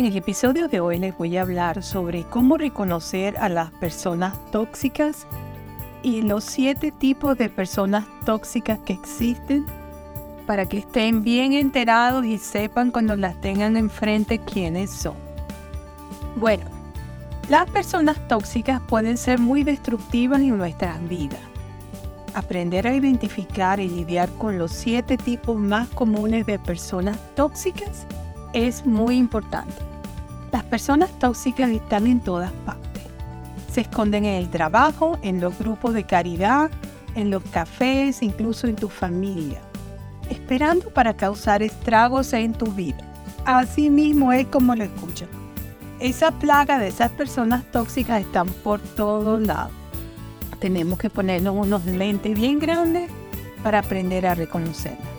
En el episodio de hoy les voy a hablar sobre cómo reconocer a las personas tóxicas y los siete tipos de personas tóxicas que existen para que estén bien enterados y sepan cuando las tengan enfrente quiénes son. Bueno, las personas tóxicas pueden ser muy destructivas en nuestras vidas. Aprender a identificar y lidiar con los siete tipos más comunes de personas tóxicas es muy importante. Las personas tóxicas están en todas partes. Se esconden en el trabajo, en los grupos de caridad, en los cafés, incluso en tu familia, esperando para causar estragos en tu vida. Así mismo es como lo escuchan. Esa plaga de esas personas tóxicas están por todos lados. Tenemos que ponernos unos lentes bien grandes para aprender a reconocerlas.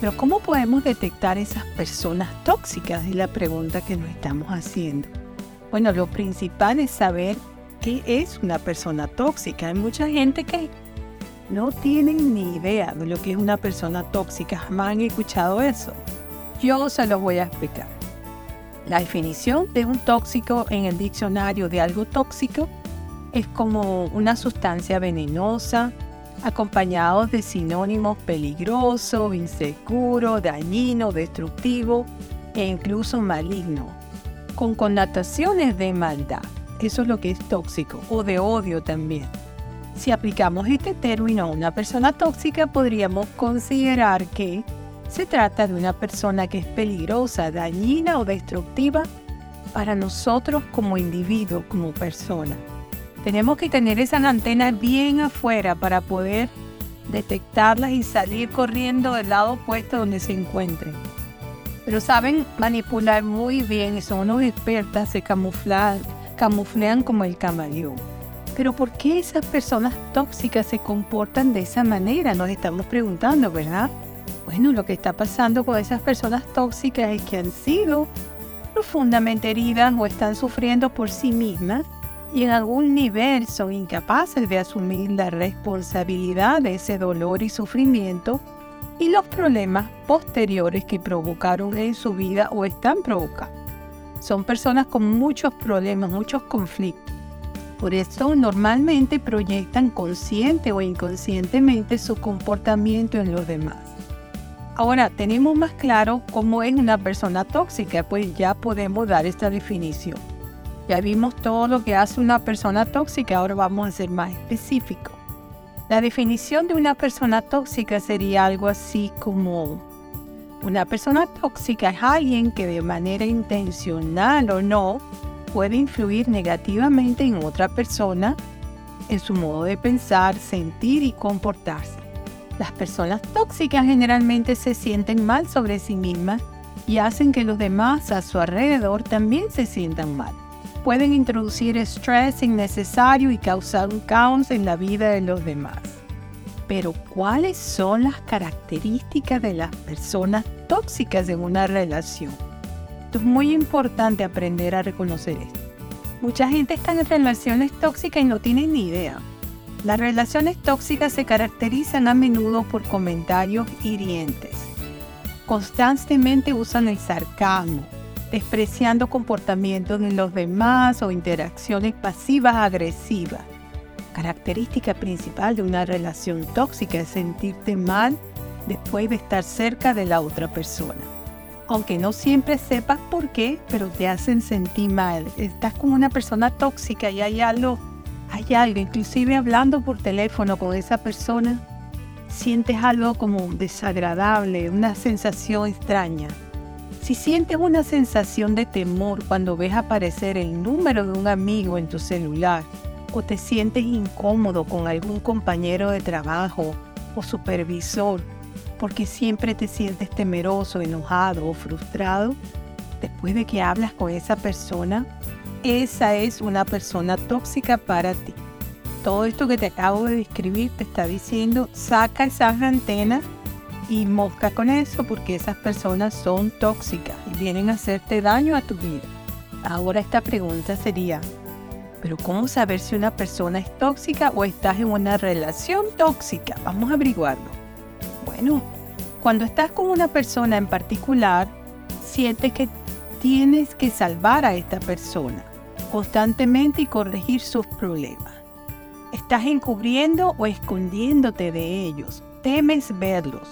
Pero ¿cómo podemos detectar esas personas tóxicas? Es la pregunta que nos estamos haciendo. Bueno, lo principal es saber qué es una persona tóxica. Hay mucha gente que no tiene ni idea de lo que es una persona tóxica. Jamás han escuchado eso. Yo se lo voy a explicar. La definición de un tóxico en el diccionario de algo tóxico es como una sustancia venenosa, acompañados de sinónimos peligroso, inseguro, dañino, destructivo e incluso maligno, con connotaciones de maldad. Eso es lo que es tóxico o de odio también. Si aplicamos este término a una persona tóxica, podríamos considerar que se trata de una persona que es peligrosa, dañina o destructiva para nosotros como individuo, como persona. Tenemos que tener esa antena bien afuera para poder detectarlas y salir corriendo del lado opuesto donde se encuentren. Pero saben manipular muy bien son unos expertas, se camuflan, camuflean como el camaleón. Pero ¿por qué esas personas tóxicas se comportan de esa manera? Nos estamos preguntando, ¿verdad? Bueno, lo que está pasando con esas personas tóxicas es que han sido profundamente heridas o están sufriendo por sí mismas y en algún nivel son incapaces de asumir la responsabilidad de ese dolor y sufrimiento y los problemas posteriores que provocaron en su vida o están provocando. Son personas con muchos problemas, muchos conflictos. Por eso normalmente proyectan consciente o inconscientemente su comportamiento en los demás. Ahora tenemos más claro cómo es una persona tóxica, pues ya podemos dar esta definición. Ya vimos todo lo que hace una persona tóxica, ahora vamos a ser más específicos. La definición de una persona tóxica sería algo así como una persona tóxica es alguien que de manera intencional o no puede influir negativamente en otra persona, en su modo de pensar, sentir y comportarse. Las personas tóxicas generalmente se sienten mal sobre sí mismas y hacen que los demás a su alrededor también se sientan mal pueden introducir estrés innecesario y causar un caos en la vida de los demás. Pero ¿cuáles son las características de las personas tóxicas en una relación? es muy importante aprender a reconocer esto. Mucha gente está en relaciones tóxicas y no tiene ni idea. Las relaciones tóxicas se caracterizan a menudo por comentarios hirientes. Constantemente usan el sarcasmo, despreciando comportamientos de los demás o interacciones pasivas agresivas. Característica principal de una relación tóxica es sentirte mal después de estar cerca de la otra persona. Aunque no siempre sepas por qué, pero te hacen sentir mal. Estás con una persona tóxica y hay algo, hay algo, inclusive hablando por teléfono con esa persona, sientes algo como desagradable, una sensación extraña. Si sientes una sensación de temor cuando ves aparecer el número de un amigo en tu celular o te sientes incómodo con algún compañero de trabajo o supervisor porque siempre te sientes temeroso, enojado o frustrado, después de que hablas con esa persona, esa es una persona tóxica para ti. Todo esto que te acabo de describir te está diciendo, saca esas antenas y mosca con eso porque esas personas son tóxicas y vienen a hacerte daño a tu vida. Ahora esta pregunta sería, ¿pero cómo saber si una persona es tóxica o estás en una relación tóxica? Vamos a averiguarlo. Bueno, cuando estás con una persona en particular, sientes que tienes que salvar a esta persona constantemente y corregir sus problemas. Estás encubriendo o escondiéndote de ellos. Temes verlos.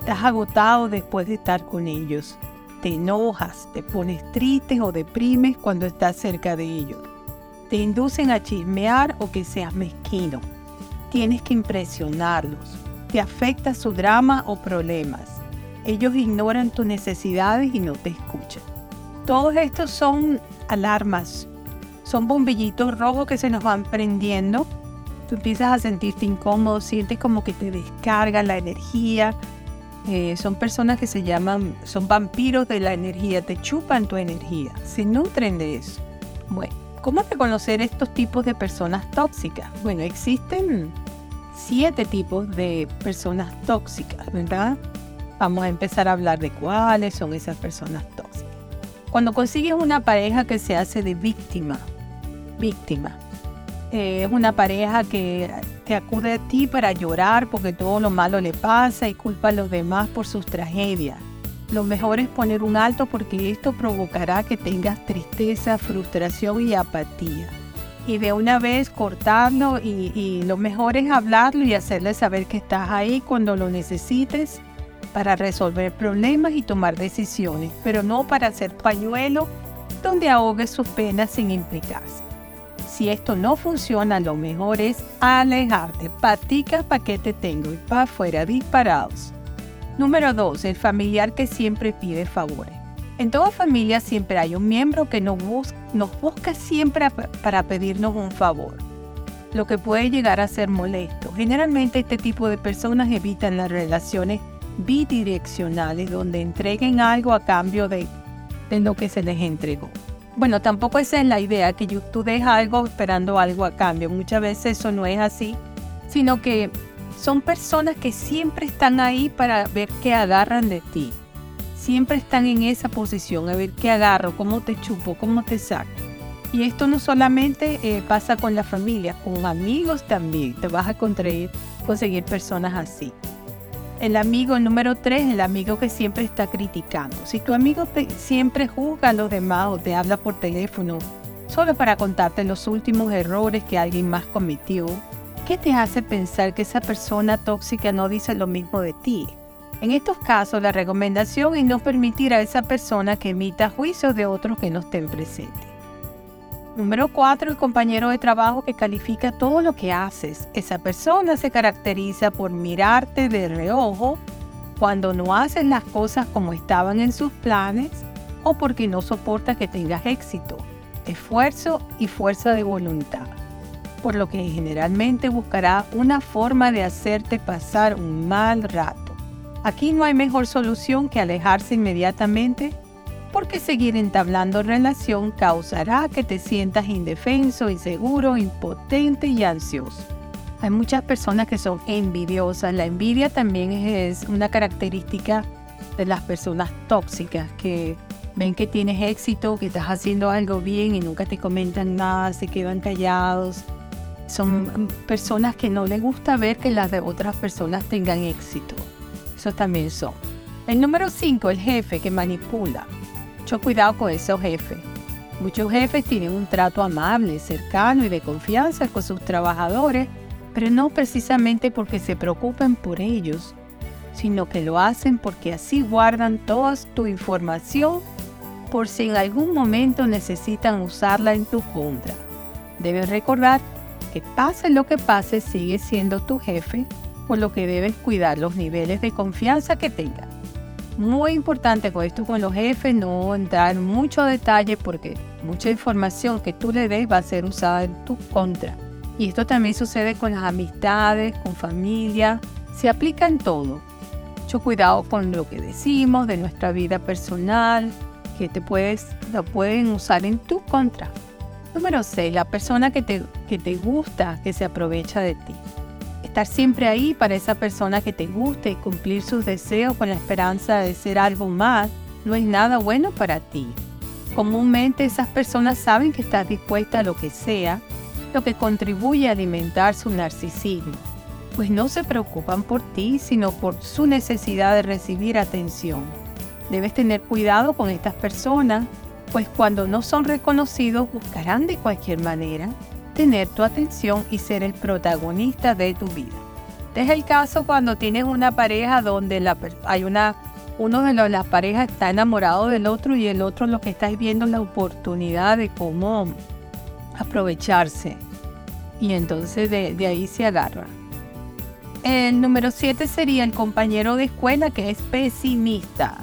Estás agotado después de estar con ellos. Te enojas, te pones triste o deprimes cuando estás cerca de ellos. Te inducen a chismear o que seas mezquino. Tienes que impresionarlos. Te afecta su drama o problemas. Ellos ignoran tus necesidades y no te escuchan. Todos estos son alarmas, son bombillitos rojos que se nos van prendiendo. Tú empiezas a sentirte incómodo, sientes como que te descarga la energía. Eh, son personas que se llaman, son vampiros de la energía, te chupan tu energía, se nutren de eso. Bueno, ¿cómo reconocer estos tipos de personas tóxicas? Bueno, existen siete tipos de personas tóxicas, ¿verdad? Vamos a empezar a hablar de cuáles son esas personas tóxicas. Cuando consigues una pareja que se hace de víctima, víctima, eh, es una pareja que te acude a ti para llorar porque todo lo malo le pasa y culpa a los demás por sus tragedias. Lo mejor es poner un alto porque esto provocará que tengas tristeza, frustración y apatía. Y de una vez cortarlo y, lo mejor es hablarlo y hacerle saber que estás ahí cuando lo necesites para resolver problemas y tomar decisiones, pero no para hacer pañuelo donde ahogues sus penas sin implicarse. Si esto no funciona, lo mejor es alejarte. Patica pa' que te tengo y pa' afuera disparados. Número 2. El familiar que siempre pide favores. En toda familia siempre hay un miembro que nos, busca siempre para pedirnos un favor, lo que puede llegar a ser molesto. Generalmente este tipo de personas evitan las relaciones bidireccionales donde entreguen algo a cambio de lo que se les entregó. Bueno, tampoco esa es la idea, que tú dejas algo esperando algo a cambio. Muchas veces eso no es así, sino que son personas que siempre están ahí para ver qué agarran de ti. Siempre están en esa posición, a ver qué agarro, cómo te chupo, cómo te saco. Y esto no solamente eh, pasa con la familia, con amigos también. Te vas a conseguir personas así. El amigo número tres, el amigo que siempre está criticando. Si tu amigo siempre juzga a los demás o te habla por teléfono solo para contarte los últimos errores que alguien más cometió, ¿qué te hace pensar que esa persona tóxica no dice lo mismo de ti? En estos casos, la recomendación es no permitir a esa persona que emita juicios de otros que no estén presentes. Número 4. El compañero de trabajo que califica todo lo que haces. Esa persona se caracteriza por mirarte de reojo cuando no haces las cosas como estaban en sus planes o porque no soporta que tengas éxito, esfuerzo y fuerza de voluntad. Por lo que generalmente buscará una forma de hacerte pasar un mal rato. Aquí no hay mejor solución que alejarse inmediatamente porque seguir entablando relación causará que te sientas indefenso, inseguro, impotente y ansioso. Hay muchas personas que son envidiosas. La envidia también es una característica de las personas tóxicas que ven que tienes éxito, que estás haciendo algo bien y nunca te comentan nada, se quedan callados. Son personas que no les gusta ver que las de otras personas tengan éxito. Eso también son. El número 5, el jefe que manipula mucho cuidado con esos jefes. Muchos jefes tienen un trato amable, cercano y de confianza con sus trabajadores, pero no precisamente porque se preocupen por ellos, sino que lo hacen porque así guardan toda tu información por si en algún momento necesitan usarla en tu contra. Debes recordar que pase lo que pase, sigue siendo tu jefe, por lo que debes cuidar los niveles de confianza que tengas muy importante con esto con los jefes, no entrar en mucho detalle porque mucha información que tú le des va a ser usada en tu contra. Y esto también sucede con las amistades, con familia, se aplica en todo. Mucho cuidado con lo que decimos de nuestra vida personal, que te puedes, lo pueden usar en tu contra. Número 6. La persona que te, que te gusta, que se aprovecha de ti estar siempre ahí para esa persona que te guste y cumplir sus deseos con la esperanza de ser algo más, no es nada bueno para ti. Comúnmente esas personas saben que estás dispuesta a lo que sea, lo que contribuye a alimentar su narcisismo, pues no se preocupan por ti, sino por su necesidad de recibir atención. Debes tener cuidado con estas personas pues cuando no son reconocidos buscarán de cualquier manera tener tu atención y ser el protagonista de tu vida. Este es el caso cuando tienes una pareja donde la, hay una, uno de las parejas está enamorado del otro y el otro lo que está viendo es la oportunidad de cómo aprovecharse. Y entonces de, de ahí se agarra. El número 7 sería el compañero de escuela que es pesimista.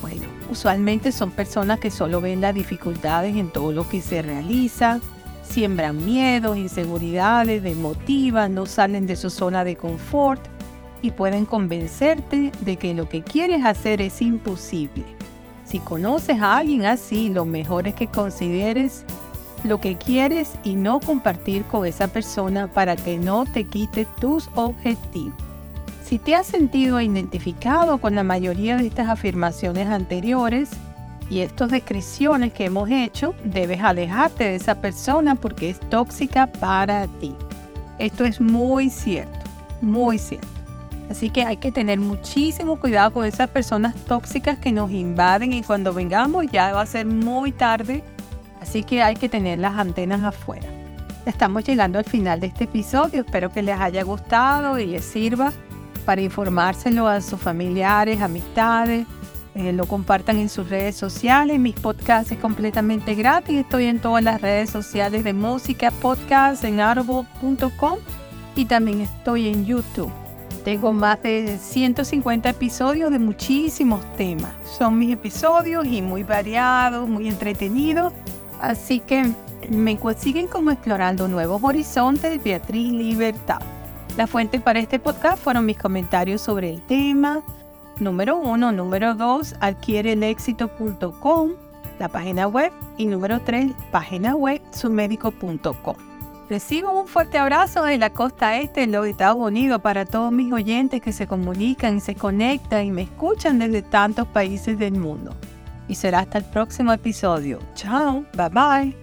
Bueno, usualmente son personas que solo ven las dificultades en todo lo que se realiza, siembran miedos, inseguridades, desmotivan, no salen de su zona de confort y pueden convencerte de que lo que quieres hacer es imposible. Si conoces a alguien así, lo mejor es que consideres lo que quieres y no compartir con esa persona para que no te quite tus objetivos. Si te has sentido identificado con la mayoría de estas afirmaciones anteriores y estas descripciones que hemos hecho, debes alejarte de esa persona porque es tóxica para ti. Esto es muy cierto, muy cierto. Así que hay que tener muchísimo cuidado con esas personas tóxicas que nos invaden y cuando vengamos ya va a ser muy tarde. Así que hay que tener las antenas afuera. Estamos llegando al final de este episodio. Espero que les haya gustado y les sirva para informárselo a sus familiares, amistades, eh, lo compartan en sus redes sociales. Mis podcasts es completamente gratis. Estoy en todas las redes sociales de música, podcast, en audible.com y también estoy en YouTube. Tengo más de 150 episodios de muchísimos temas. Son mis episodios y muy variados, muy entretenidos. Así que me consiguen como explorando nuevos horizontes, Beatriz Libertad. La fuente para este podcast fueron mis comentarios sobre el tema. Número uno, número dos, adquiereelexito.com, la página web. Y número tres, página web, sumedico.com. Recibo un fuerte abrazo de la costa este de los Estados Unidos para todos mis oyentes que se comunican, se conectan y me escuchan desde tantos países del mundo. Y será hasta el próximo episodio. Chao, bye bye.